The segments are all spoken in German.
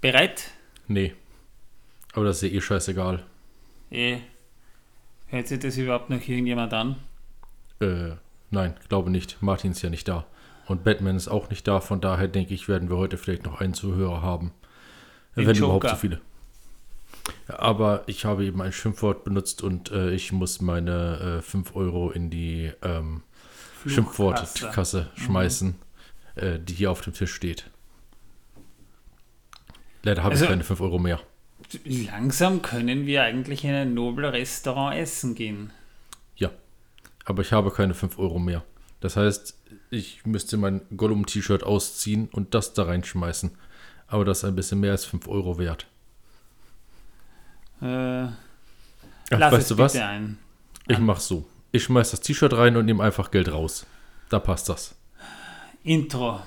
Bereit? Nee. Aber das ist eh scheißegal. Eh. Hört sich das überhaupt noch irgendjemand an? Äh, nein, glaube nicht. Martin ist ja nicht da. Und Batman ist auch nicht da, von daher denke ich, werden wir heute vielleicht noch einen Zuhörer haben. Den wenn überhaupt Joker. so viele. Aber ich habe eben ein Schimpfwort benutzt und äh, ich muss meine äh, 5 Euro in die ähm. Schimpfwortkasse schmeißen, äh, die hier auf dem Tisch steht. Leider habe Also- ich keine 5 Euro mehr. Langsam können wir eigentlich in ein Nobel-Restaurant essen gehen. Ja, aber ich habe keine 5 Euro mehr. Das heißt, ich müsste mein Gollum-T-Shirt ausziehen und das da reinschmeißen. Aber das ist ein bisschen mehr als 5 Euro wert. Äh, Ach, lass weißt du was? ein. Ich mach so. Ich schmeiß das T-Shirt rein und nehme einfach Geld raus. Da passt das. Intro.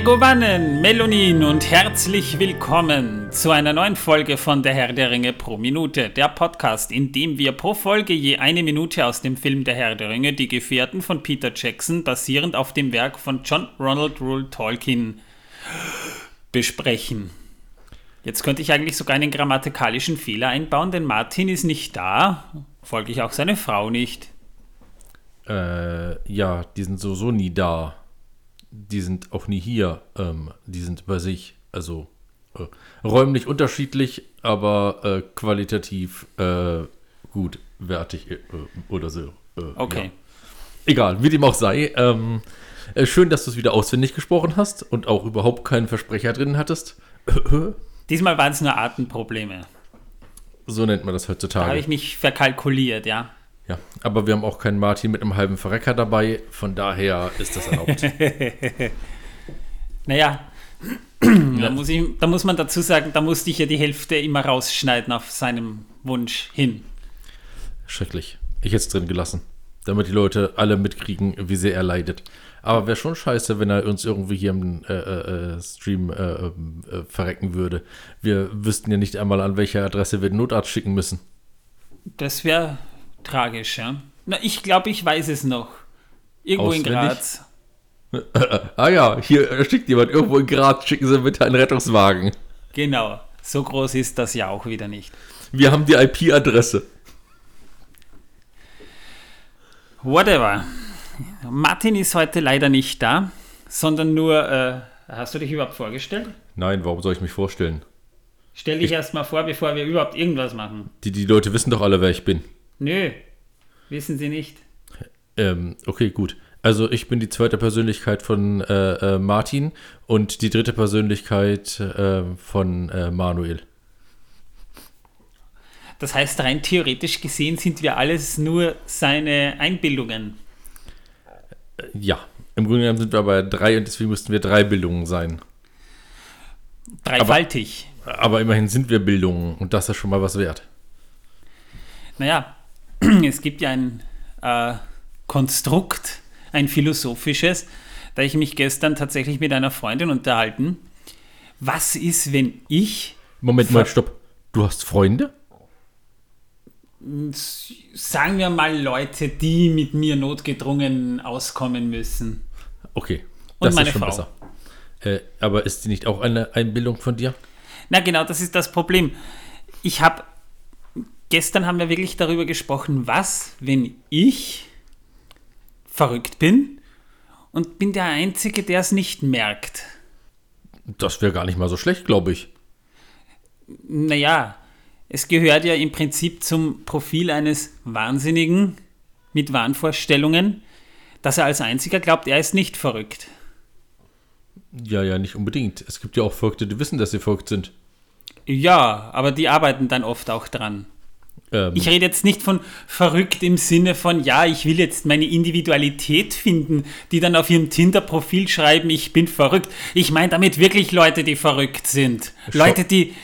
Megovanen, Melonin und herzlich willkommen zu einer neuen Folge von Der Herr der Ringe pro Minute, der Podcast, in dem wir pro Folge je eine Minute aus dem Film Der Herr der Ringe, die Gefährten von Peter Jackson, basierend auf dem Werk von John Ronald Rule Tolkien, besprechen. Jetzt könnte ich eigentlich sogar einen grammatikalischen Fehler einbauen, denn Martin ist nicht da, folglich auch seine Frau nicht. Äh, ja, die sind sowieso nie da. Die sind auch nie hier. Ähm, die sind bei sich. Also äh, räumlich unterschiedlich, aber äh, qualitativ äh, gut, wertig äh, oder so. Äh, Okay. Ja. Egal, wie dem auch sei. Ähm, äh, schön, dass du es wieder auswendig gesprochen hast und auch überhaupt keinen Versprecher drin hattest. Diesmal waren es nur Atemprobleme. so nennt man das Da habe heutzutage. ich mich verkalkuliert, ja. Ja, aber wir haben auch keinen Martin mit einem halben Verrecker dabei. Von daher ist das erlaubt. Naja, da, muss ich, da muss man dazu sagen, da musste ich ja die Hälfte immer rausschneiden auf seinem Wunsch hin. Schrecklich. Ich hätte es drin gelassen. Damit die Leute alle mitkriegen, wie sehr er leidet. Aber wäre schon scheiße, wenn er uns irgendwie hier im äh, äh, äh, Stream äh, äh, äh, verrecken würde. Wir wüssten ja nicht einmal, an welche Adresse wir den Notarzt schicken müssen. Das wäre tragisch, ja. Na, ich glaube, ich weiß es noch. Irgendwo in Auswendig? Graz. Ah ja, hier schickt jemand irgendwo in Graz, schicken Sie bitte einen Rettungswagen. Genau. So groß ist das ja auch wieder nicht. Wir haben die IP-Adresse. Whatever. Martin ist heute leider nicht da, sondern nur, äh, hast du dich überhaupt vorgestellt? Nein, warum soll ich mich vorstellen? Stell dich erst mal vor, bevor wir überhaupt irgendwas machen. Die, die Leute wissen doch alle, wer ich bin. Nö, wissen sie nicht. Ähm, okay, gut. Also ich bin die zweite Persönlichkeit von äh, äh, Martin und die dritte Persönlichkeit äh, von äh, Manuel. Das heißt, rein theoretisch gesehen sind wir alles nur seine Einbildungen. Ja, im Grunde genommen sind wir aber drei und deswegen müssten wir drei Bildungen sein. Dreifaltig. Aber immerhin sind wir Bildungen und das ist schon mal was wert. Naja, es gibt ja ein äh, Konstrukt, ein philosophisches, da ich mich gestern tatsächlich mit einer Freundin unterhalten. Was ist, wenn ich, Moment mal, stopp. Du hast Freunde? sagen wir mal, Leute, die mit mir notgedrungen auskommen müssen? Okay, Und das meine ist schon Frau. besser. Äh, aber ist die nicht auch eine Einbildung von dir? Na genau, das ist das Problem. Ich habe, gestern haben wir wirklich darüber gesprochen, was, wenn ich verrückt bin und bin der Einzige, der es nicht merkt. Das wäre gar nicht mal so schlecht, glaube ich. Naja, es gehört ja im Prinzip zum Profil eines Wahnsinnigen mit Wahnvorstellungen, dass er als einziger glaubt, er ist nicht verrückt. Ja, ja, nicht unbedingt. Es gibt ja auch Verrückte, die wissen, dass sie verrückt sind. Ja, aber die arbeiten dann oft auch dran. Ähm, Ich rede jetzt nicht von verrückt im Sinne von, ja, ich will jetzt meine Individualität finden, die dann auf ihrem Tinder-Profil schreiben, ich bin verrückt. Ich meine damit wirklich Leute, die verrückt sind. Schau- Leute, die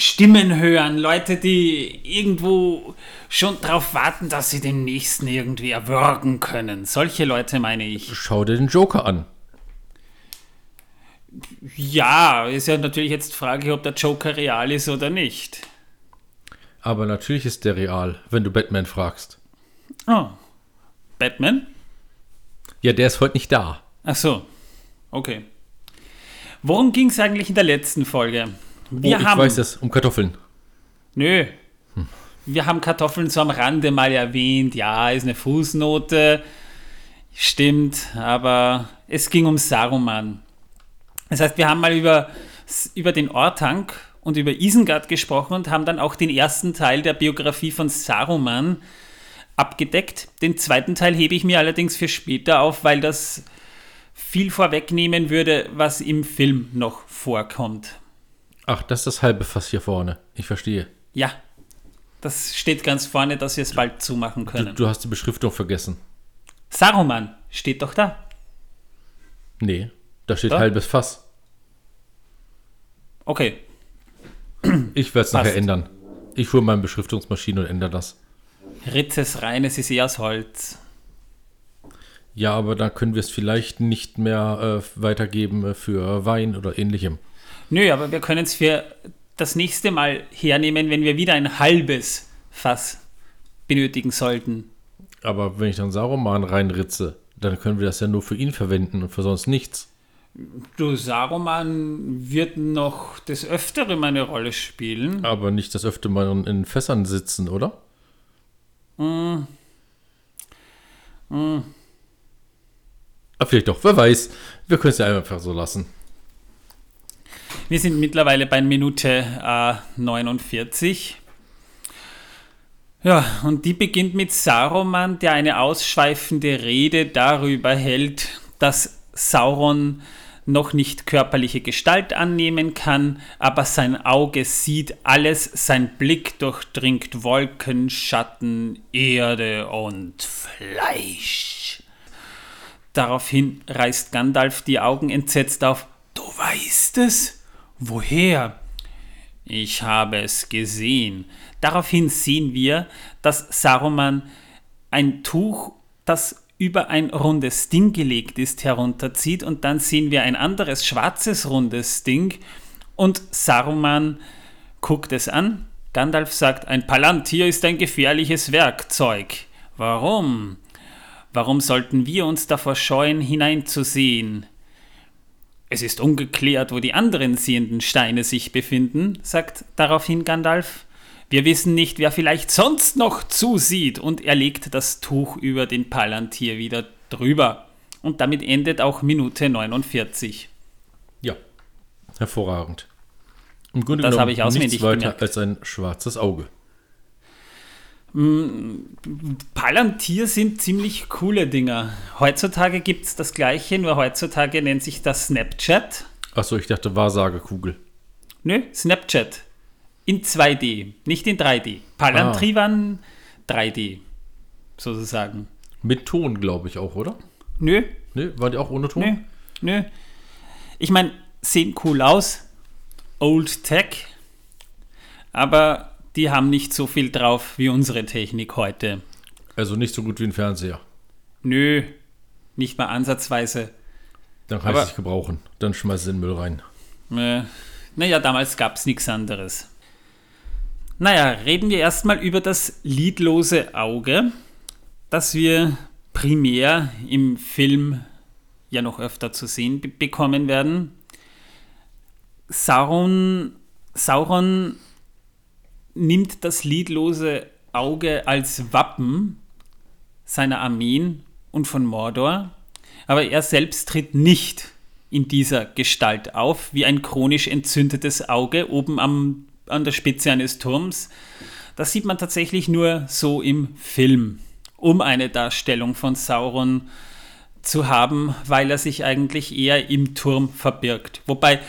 Stimmen hören, Leute, die irgendwo schon darauf warten, dass sie den Nächsten irgendwie erwürgen können. Solche Leute meine ich. schau dir den Joker an. Ja, ist ja natürlich jetzt Frage, ob der Joker real ist oder nicht. Aber natürlich ist der real, wenn du Batman fragst. Oh. Batman? Ja, der ist heute nicht da. Ach so. Okay. Worum ging es eigentlich in der letzten Folge? Wir oh, ich haben. weiß es, um Kartoffeln. Nö. Wir haben Kartoffeln so am Rande mal erwähnt. Ja, ist eine Fußnote. Stimmt, aber es ging um Saruman. Das heißt, wir haben mal über, über den Ortank und über Isengard gesprochen und haben dann auch den ersten Teil der Biografie von Saruman abgedeckt. Den zweiten Teil hebe ich mir allerdings für später auf, weil das viel vorwegnehmen würde, was im Film noch vorkommt. Ach, das ist das halbe Fass hier vorne. Ich verstehe. Ja, das steht ganz vorne, dass wir es bald zumachen Du, können. du hast die Beschriftung vergessen. Saruman steht doch da. Nee, da steht Da? halbes Fass. Okay, Ich werde es nachher ändern. Ich hole meine Beschriftungsmaschine und ändere das. Ritzes reines ist eher aus Holz. Ja, aber dann können wir es vielleicht nicht mehr äh, weitergeben für Wein oder ähnlichem. Nö, aber wir können es für das nächste Mal hernehmen, wenn wir wieder ein halbes Fass benötigen sollten. Aber wenn ich dann Saruman reinritze, dann können wir das ja nur für ihn verwenden und für sonst nichts. Du, Saruman wird noch des Öfteren eine Rolle spielen. Aber nicht das öfter mal in- Fässern sitzen, oder? Ah, vielleicht doch, wer weiß. Wir können es ja einfach so lassen. Wir sind mittlerweile bei Minute äh, 49. Ja, und die beginnt mit Saruman, der eine ausschweifende Rede darüber hält, dass Sauron noch nicht körperliche Gestalt annehmen kann, aber sein Auge sieht alles, sein Blick durchdringt Wolken, Schatten, Erde und Fleisch. Daraufhin reißt Gandalf die Augen entsetzt auf. Du weißt es? Woher? Ich habe es gesehen. Daraufhin sehen wir, dass Saruman ein Tuch, das über ein rundes Ding gelegt ist, herunterzieht und dann sehen wir ein anderes schwarzes rundes Ding und Saruman guckt es an. Gandalf sagt, ein Palantir ist ein gefährliches Werkzeug. Warum? Warum sollten wir uns davor scheuen, hineinzusehen? Es ist ungeklärt, wo die anderen sehenden Steine sich befinden, sagt daraufhin Gandalf. Wir wissen nicht, wer vielleicht sonst noch zusieht, und er legt das Tuch über den Palantir wieder drüber. Und damit endet auch Minute 49. Ja, hervorragend. Im Grunde Das genommen habe ich auswendig nichts weiter gemerkt. als ein schwarzes Auge. Palantir sind ziemlich coole Dinger. Heutzutage gibt es das gleiche, nur heutzutage nennt sich das Snapchat. Achso, ich dachte Wahrsagekugel. Nö, Snapchat. In 2D, nicht in 3D. Palantri waren 3D, sozusagen. Mit Ton, glaube ich auch, oder? Nö, Ne, war die auch ohne Ton? nö, nö. Ich meine, sehen cool aus. Old Tech. Aber die haben nicht so viel drauf wie unsere Technik heute. Also nicht so gut wie ein Fernseher. Nö, nicht mal ansatzweise. Dann kann Aber- ich es nicht gebrauchen. Dann schmeiß in den Müll rein. Äh, naja, damals gab es nichts anderes. Naja, reden wir erstmal über das lidlose Auge, das wir primär im Film ja noch öfter zu sehen be bekommen werden. Sauron, Sauron nimmt das lidlose Auge als Wappen seiner Armeen und von Mordor, aber er selbst tritt nicht in dieser Gestalt auf, wie ein chronisch entzündetes Auge oben am, an der Spitze eines Turms. Das sieht man tatsächlich nur so im Film, um eine Darstellung von Sauron zu haben, weil er sich eigentlich eher im Turm verbirgt. Wobei,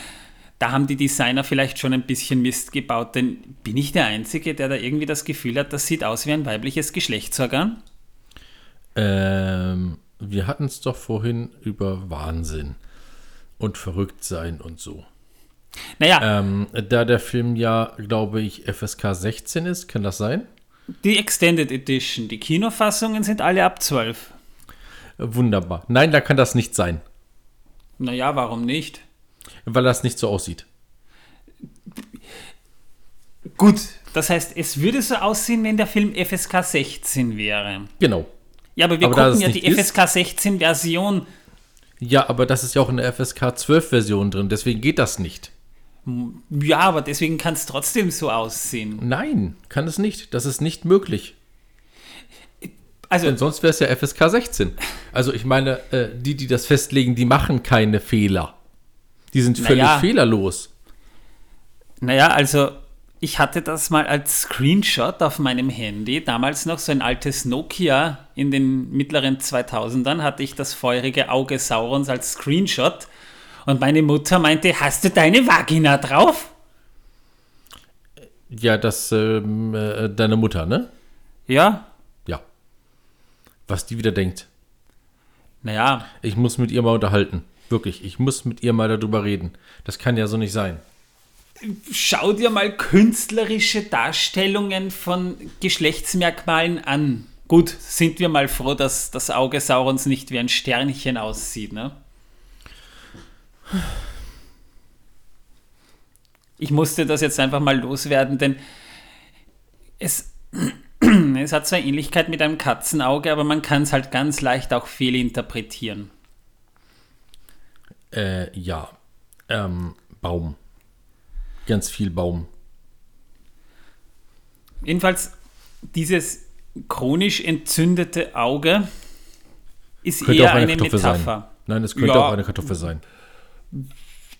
da haben die Designer vielleicht schon ein bisschen Mist gebaut, denn bin ich der Einzige, der da irgendwie das Gefühl hat, das sieht aus wie ein weibliches Geschlechtsorgan? Ähm, wir hatten es doch vorhin über Wahnsinn und Verrücktsein und so. Naja, Ähm, da der Film ja, glaube ich, FSK 16 ist, kann das sein? die Extended Edition, die Kinofassungen sind alle ab 12. Wunderbar. Nein, da kann das nicht sein. Naja, warum nicht? Weil das nicht so aussieht. Gut, das heißt, es würde so aussehen, wenn der Film FSK 16 wäre. Genau. Ja, aber wir Aber gucken ja die ist- FSK 16 Version. Ja, aber das ist ja auch in der FSK 12 Version drin, deswegen geht das nicht. Ja, aber deswegen kann es trotzdem so aussehen. Nein, kann es nicht. Das ist nicht möglich. Also, Denn sonst wäre es ja FSK 16. Also ich meine, äh, die, die das festlegen, die machen keine Fehler. Die sind völlig Naja. fehlerlos. naja, also ich hatte das mal als Screenshot auf meinem Handy. Damals noch so ein altes Nokia in den mittleren 2000ern hatte ich das feurige Auge Saurons als Screenshot. Und meine Mutter meinte, hast du deine Vagina drauf? Ja, das, ähm, äh, deine Mutter, ne? Ja, Ja. Was die wieder denkt. naja, Ich muss mit ihr mal unterhalten. Wirklich, ich muss mit ihr mal darüber reden. Das kann ja so nicht sein. schau dir mal künstlerische Darstellungen von Geschlechtsmerkmalen an. Gut, sind wir mal froh, dass das Auge Saurons nicht wie ein Sternchen aussieht, ne? Ich musste das jetzt einfach mal loswerden, denn es, es hat zwar Ähnlichkeit mit einem Katzenauge, aber man kann es halt ganz leicht auch fehlinterpretieren. Äh, ja. Ähm, Baum. Ganz viel Baum. Jedenfalls, dieses chronisch entzündete Auge ist Könnte eher auch eine, eine Metapher. sein. Nein, es könnte Ja. auch eine Kartoffel sein.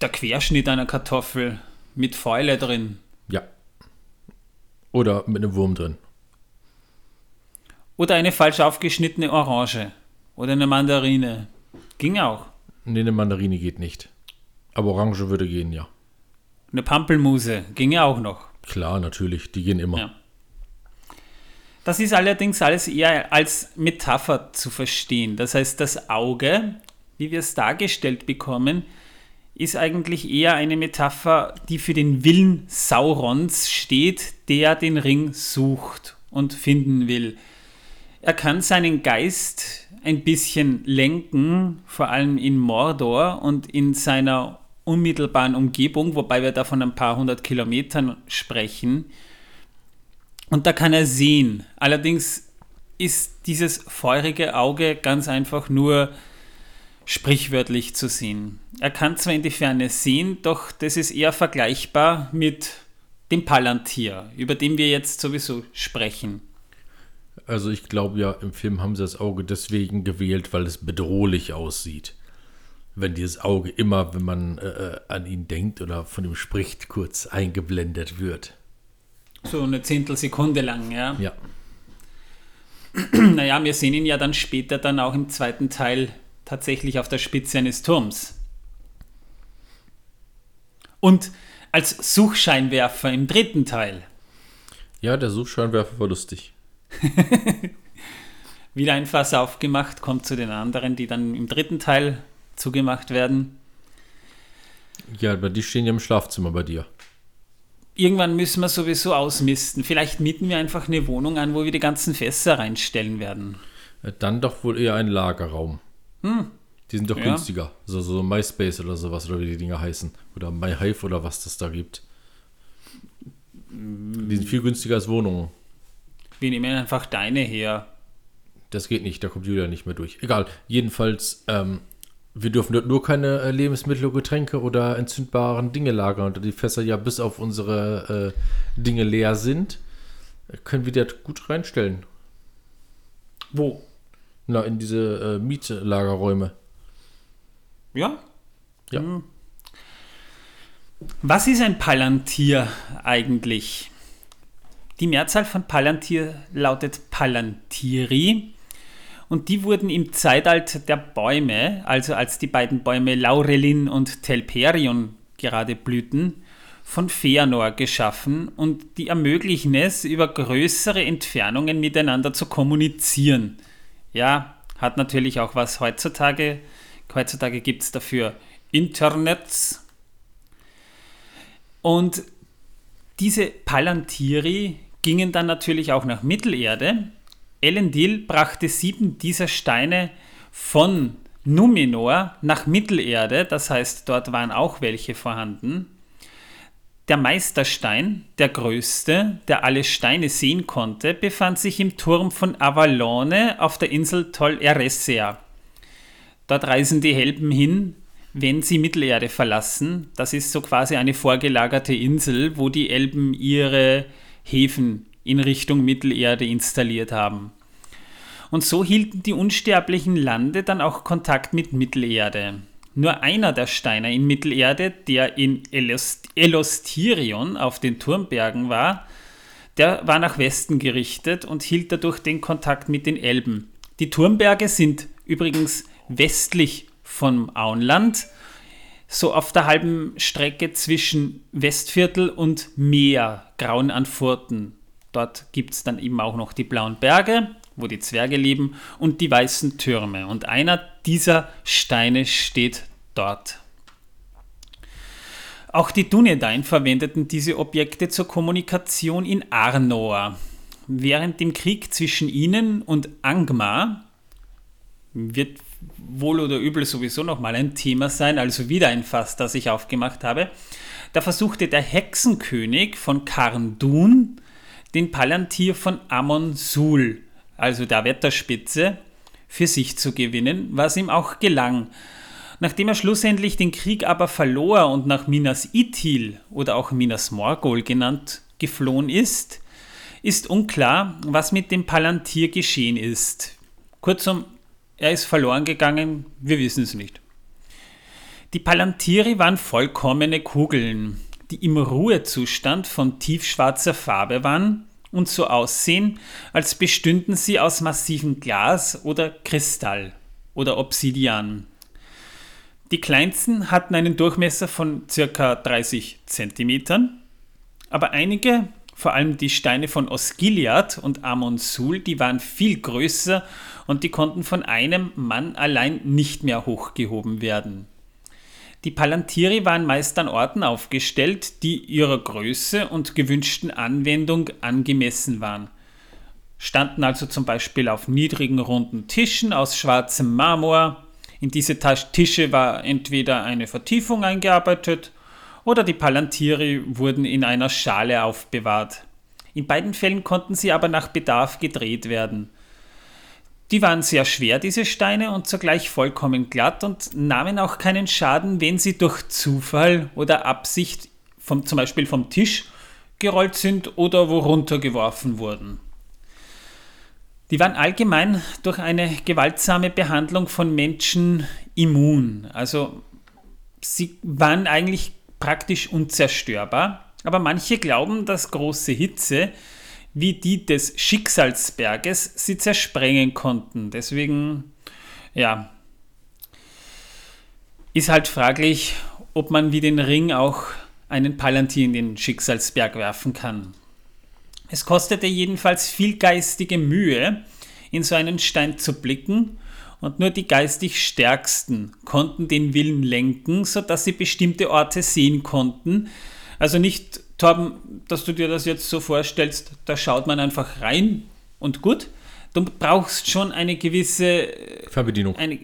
Der Querschnitt einer Kartoffel mit Fäule drin. Ja. Oder mit einem Wurm drin. Oder eine falsch aufgeschnittene Orange. Oder eine Mandarine. Ging auch. Nee, eine Mandarine geht nicht. Aber Orange würde gehen, ja. Eine Pampelmuse. Ginge auch noch. Klar, natürlich, die gehen immer. Ja. Das ist allerdings alles eher als Metapher zu verstehen. Das heißt, das Auge, wie wir es dargestellt bekommen, ist eigentlich eher eine Metapher, die für den Willen Saurons steht, der den Ring sucht und finden will. Er kann seinen Geist ein bisschen lenken, vor allem in Mordor und in seiner unmittelbaren Umgebung, wobei wir da von ein paar hundert Kilometern sprechen. Und da kann er sehen. Allerdings ist dieses feurige Auge ganz einfach nur sprichwörtlich zu sehen. Er kann zwar in die Ferne sehen, doch das ist eher vergleichbar mit dem Palantir, über den wir jetzt sowieso sprechen. Also ich glaube ja, im Film haben sie das Auge deswegen gewählt, weil es bedrohlich aussieht. Wenn dieses Auge immer, wenn man äh, äh, an ihn denkt oder von ihm spricht, kurz eingeblendet wird. So eine Zehntelsekunde lang, ja. Ja. Naja, wir sehen ihn ja dann später dann auch im zweiten Teil tatsächlich auf der Spitze eines Turms. Und als Suchscheinwerfer im dritten Teil. Ja, der Suchscheinwerfer war lustig. Wieder ein Fass aufgemacht, kommt zu den anderen, die dann im dritten Teil zugemacht werden. Ja, aber die stehen ja im Schlafzimmer bei dir. Irgendwann müssen wir sowieso ausmisten. Vielleicht mieten wir einfach eine Wohnung an, wo wir die ganzen Fässer reinstellen werden. Äh, Dann doch wohl eher ein Lagerraum. Die sind doch Ja. günstiger. So, so MySpace oder sowas, oder wie die Dinger heißen. Oder MyHive oder was das da gibt. Die sind viel günstiger als Wohnungen. Wir nehmen einfach deine her. Das geht nicht, da kommt Julia nicht mehr durch. Egal, jedenfalls, ähm, wir dürfen dort nur keine äh, Lebensmittel, Getränke oder entzündbaren Dinge lagern. Da die Fässer ja bis auf unsere äh, Dinge leer sind, können wir das gut reinstellen. Wo? Na, in diese äh, Mietlagerräume. Ja? Ja. Hm. Was ist ein Palantir eigentlich? Die Mehrzahl von Palantir lautet Palantiri und die wurden im Zeitalter der Bäume, also als die beiden Bäume Laurelin und Telperion gerade blühten, von Feanor geschaffen und die ermöglichen es, über größere Entfernungen miteinander zu kommunizieren. Ja, hat natürlich auch was heutzutage. Heutzutage gibt es dafür Internets. Und diese Palantiri gingen dann natürlich auch nach Mittelerde. Elendil brachte sieben dieser Steine von Numenor nach Mittelerde, das heißt, dort waren auch welche vorhanden. Der Meisterstein, der größte, der alle Steine sehen konnte, befand sich im Turm von Avalone auf der Insel Tol Eressea. Dort reisen die Helden hin, wenn sie Mittelerde verlassen. Das ist so quasi eine vorgelagerte Insel, wo die Elben ihre Häfen in Richtung Mittelerde installiert haben. Und so hielten die unsterblichen Lande dann auch Kontakt mit Mittelerde. Nur einer der Steine in Mittelerde, der in Elost Elostirion auf den Turmbergen war, der war nach Westen gerichtet und hielt dadurch den Kontakt mit den Elben. Die Turmberge sind übrigens westlich vom Auenland, so auf der halben Strecke zwischen Westviertel und Meer, Grauen an Furten. Dort gibt es dann eben auch noch die blauen Berge, wo die Zwerge leben, und die weißen Türme. Und einer dieser Steine steht dort. Auch die Dunedain verwendeten diese Objekte zur Kommunikation in Arnor. Während dem Krieg zwischen ihnen und Angmar wird wohl oder übel sowieso nochmal ein Thema sein, also wieder ein Fass, das ich aufgemacht habe. Da versuchte der Hexenkönig von Karndun den Palantir von Amon Sul, also der Wetterspitze, für sich zu gewinnen, was ihm auch gelang. Nachdem er schlussendlich den Krieg aber verlor und nach Minas Ithil oder auch Minas Morgul genannt geflohen ist, ist unklar, was mit dem Palantir geschehen ist. Kurzum, er ist verloren gegangen, wir wissen es nicht. Die Palantiri waren vollkommene Kugeln, die im Ruhezustand von tiefschwarzer Farbe waren und so aussehen, als bestünden sie aus massivem Glas oder Kristall oder Obsidian. Die kleinsten hatten einen Durchmesser von ca. 30 cm, aber einige, vor allem die Steine von Osgiliath und Amon-Sul, die waren viel größer und die konnten von einem Mann allein nicht mehr hochgehoben werden. Die Palantiri waren meist an Orten aufgestellt, die ihrer Größe und gewünschten Anwendung angemessen waren. Standen also zum Beispiel auf niedrigen runden Tischen aus schwarzem Marmor. In diese Tische war entweder eine Vertiefung eingearbeitet oder die Palantiri wurden in einer Schale aufbewahrt. In beiden Fällen konnten sie aber nach Bedarf gedreht werden. Die waren sehr schwer, diese Steine, und zugleich vollkommen glatt und nahmen auch keinen Schaden, wenn sie durch Zufall oder Absicht vom, zum Beispiel vom Tisch gerollt sind oder wo runtergeworfen wurden. Die waren allgemein durch eine gewaltsame Behandlung von Menschen immun. Also sie waren eigentlich praktisch unzerstörbar. Aber manche glauben, dass große Hitze wie die des Schicksalsberges sie zersprengen konnten. Deswegen, ja, ist halt fraglich, ob man wie den Ring auch einen Palantir in den Schicksalsberg werfen kann. Es kostete jedenfalls viel geistige Mühe, in so einen Stein zu blicken, und nur die geistig Stärksten konnten den Willen lenken, sodass sie bestimmte Orte sehen konnten. Also nicht Torben, dass du dir das jetzt so vorstellst, da schaut man einfach rein und gut. Du brauchst schon eine gewisse äh, Fernbedienung. Eine,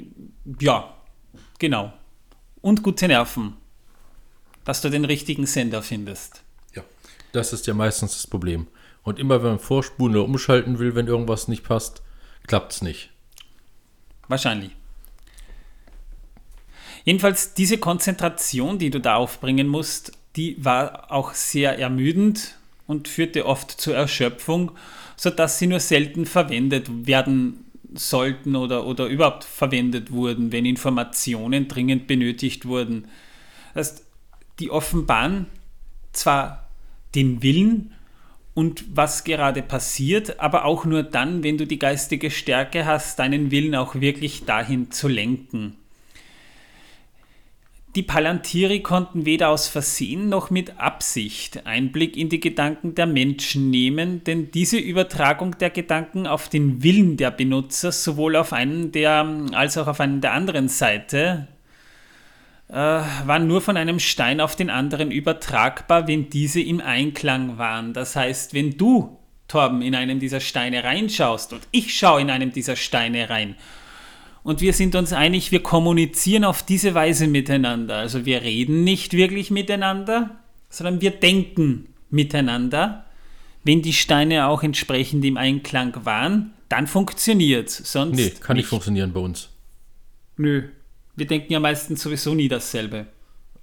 ja, genau. Und gute Nerven, dass du den richtigen Sender findest. Ja, das ist ja meistens das Problem. Und immer wenn man vorspulen oder umschalten will, wenn irgendwas nicht passt, klappt es nicht. Wahrscheinlich. Jedenfalls diese Konzentration, die du da aufbringen musst, die war auch sehr ermüdend und führte oft zur Erschöpfung, sodass sie nur selten verwendet werden sollten oder, oder überhaupt verwendet wurden, wenn Informationen dringend benötigt wurden. Das heißt, die offenbaren zwar den Willen und was gerade passiert, aber auch nur dann, wenn du die geistige Stärke hast, deinen Willen auch wirklich dahin zu lenken. Die Palantiri konnten weder aus Versehen noch mit Absicht Einblick in die Gedanken der Menschen nehmen, denn diese Übertragung der Gedanken auf den Willen der Benutzer sowohl auf einen der als auch auf einen der anderen Seite äh, war nur von einem Stein auf den anderen übertragbar, wenn diese im Einklang waren. Das heißt, wenn du, Torben, in einem dieser Steine reinschaust und ich schaue in einem dieser Steine rein Und wir sind uns einig, wir kommunizieren auf diese Weise miteinander. Also wir reden nicht wirklich miteinander, sondern wir denken miteinander. Wenn die Steine auch entsprechend im Einklang waren, dann funktioniert es. Sonst Nee, kann nicht funktionieren bei uns. Nö. Wir denken ja meistens sowieso nie dasselbe.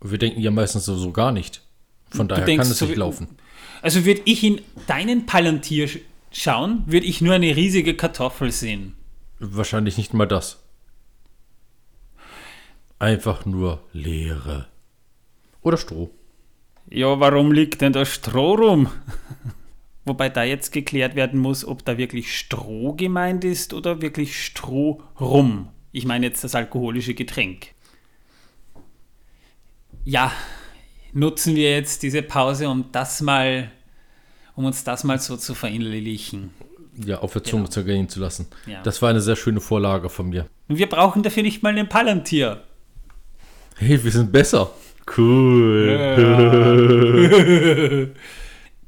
Wir denken ja meistens sowieso gar nicht. Von daher denkst kann es nicht laufen. Also würde ich in deinen Palantir sch- schauen, würde ich nur eine riesige Kartoffel sehen. Wahrscheinlich nicht mal das. Einfach nur Leere. Oder Stroh. Ja, warum liegt denn da Stroh rum? Wobei da jetzt geklärt werden muss, ob da wirklich Stroh gemeint ist oder wirklich Stroh rum. Ich meine jetzt das alkoholische Getränk. Ja, nutzen wir jetzt diese Pause, um das mal, um uns das mal so zu verinnerlichen. Ja, auf der Zunge zergehen zu lassen. Genau. Ja. Das war eine sehr schöne Vorlage von mir. Und wir brauchen dafür nicht mal einen Palantir. Hey, wir sind besser. Cool.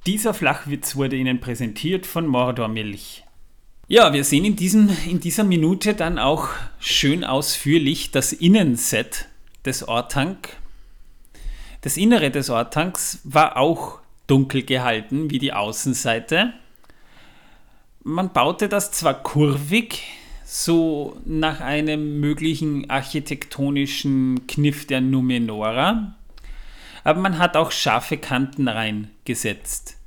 Dieser Flachwitz wurde Ihnen präsentiert von Mordor Milch. Ja, wir sehen in, diesem, in dieser Minute dann auch schön ausführlich das Innenset des Ortank. Das Innere des Ortanks war auch dunkel gehalten wie die Außenseite. Man baute das zwar kurvig, so nach einem möglichen architektonischen Kniff der Numenora, aber man hat auch scharfe Kanten reingesetzt.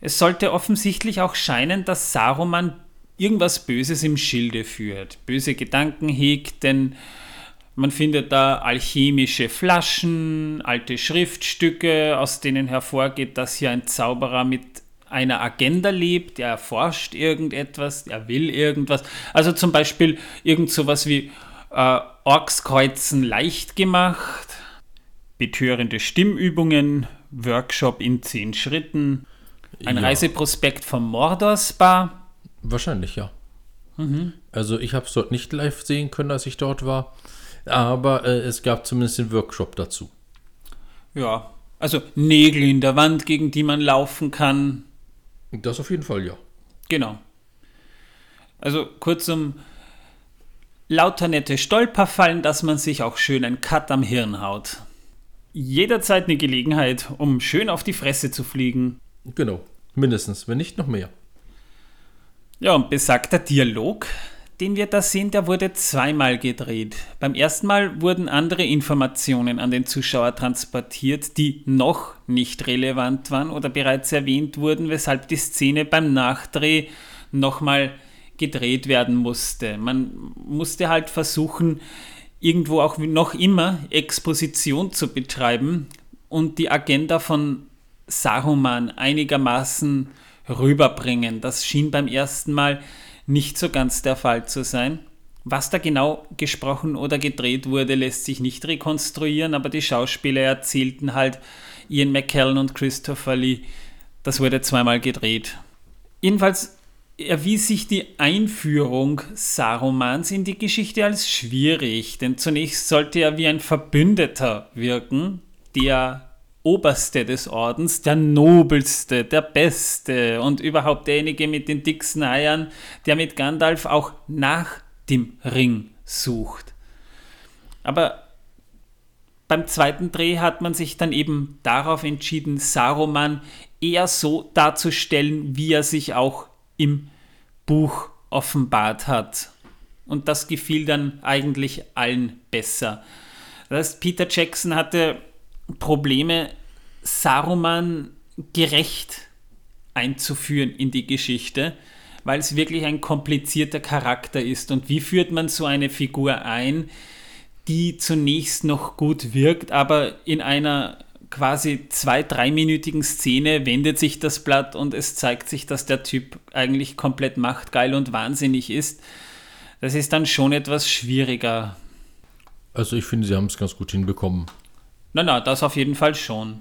Es sollte offensichtlich auch scheinen, dass Saruman irgendwas Böses im Schilde führt, böse Gedanken hegt, denn man findet da alchemische Flaschen, alte Schriftstücke, aus denen hervorgeht, dass hier ein Zauberer mit einer Agenda lebt, er erforscht irgendetwas, er will irgendwas. Also zum Beispiel irgend sowas wie äh, Orkskreuzen leicht gemacht, betörende Stimmübungen, Workshop in zehn Schritten, ein Ja. Reiseprospekt vom Mordor Spa. Wahrscheinlich, ja. Also ich habe es dort nicht live sehen können, als ich dort war. Aber äh, es gab zumindest den Workshop dazu. Ja, also Nägel in der Wand, gegen die man laufen kann. Das auf jeden Fall, ja. Genau. Also kurzum, lauter nette Stolperfallen, dass man sich auch schön ein Cut am Hirn haut. Jederzeit eine Gelegenheit, um schön auf die Fresse zu fliegen. Genau. Mindestens, wenn nicht noch mehr. Ja, und besagter Dialog, den wir da sehen, der wurde zweimal gedreht. Beim ersten Mal wurden andere Informationen an den Zuschauer transportiert, die noch nicht relevant waren oder bereits erwähnt wurden, weshalb die Szene beim Nachdreh nochmal gedreht werden musste. Man musste halt versuchen, irgendwo auch noch immer Exposition zu betreiben und die Agenda von Saruman einigermaßen rüberbringen. Das schien beim ersten Mal nicht so ganz der Fall zu sein. Was da genau gesprochen oder gedreht wurde, lässt sich nicht rekonstruieren, aber die Schauspieler erzählten halt Ian McKellen und Christopher Lee, das wurde zweimal gedreht. Jedenfalls erwies sich die Einführung Sarumans in die Geschichte als schwierig, denn zunächst sollte er wie ein Verbündeter wirken, der Oberste des Ordens, der Nobelste, der Beste und überhaupt derjenige mit den dicksten Eiern, der mit Gandalf auch nach dem Ring sucht. Aber beim zweiten Dreh hat man sich dann eben darauf entschieden, Saruman eher so darzustellen, wie er sich auch im Buch offenbart hat. Und das gefiel dann eigentlich allen besser. Das heißt, Peter Jackson hatte Probleme, Saruman gerecht einzuführen in die Geschichte, weil es wirklich ein komplizierter Charakter ist. Und wie führt man so eine Figur ein, die zunächst noch gut wirkt, aber in einer quasi zwei-, dreiminütigen Szene wendet sich das Blatt und es zeigt sich, dass der Typ eigentlich komplett machtgeil und wahnsinnig ist. Das ist dann schon etwas schwieriger. Also ich finde, sie haben es ganz gut hinbekommen. Na, na, das auf jeden Fall schon.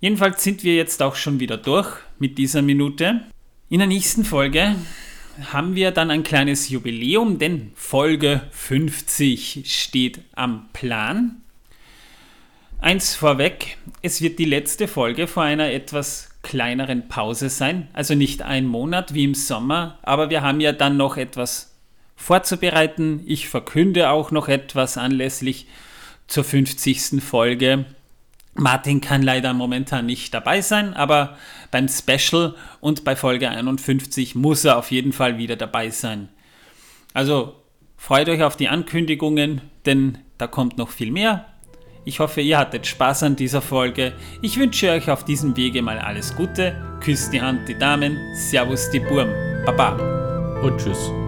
Jedenfalls sind wir jetzt auch schon wieder durch mit dieser Minute. In der nächsten Folge haben wir dann ein kleines Jubiläum, denn Folge 50 steht am Plan. Eins vorweg, es wird die letzte Folge vor einer etwas kleineren Pause sein, also nicht ein Monat wie im Sommer, aber wir haben ja dann noch etwas vorzubereiten. Ich verkünde auch noch etwas anlässlich zur 50. Folge. Martin kann leider momentan nicht dabei sein, aber beim Special und bei Folge 51 muss er auf jeden Fall wieder dabei sein. Also freut euch auf die Ankündigungen, denn da kommt noch viel mehr. Ich hoffe, ihr hattet Spaß an dieser Folge. Ich wünsche euch auf diesem Wege mal alles Gute. Küsst die Hand, die Damen. Servus, die Burm. Baba. Und tschüss.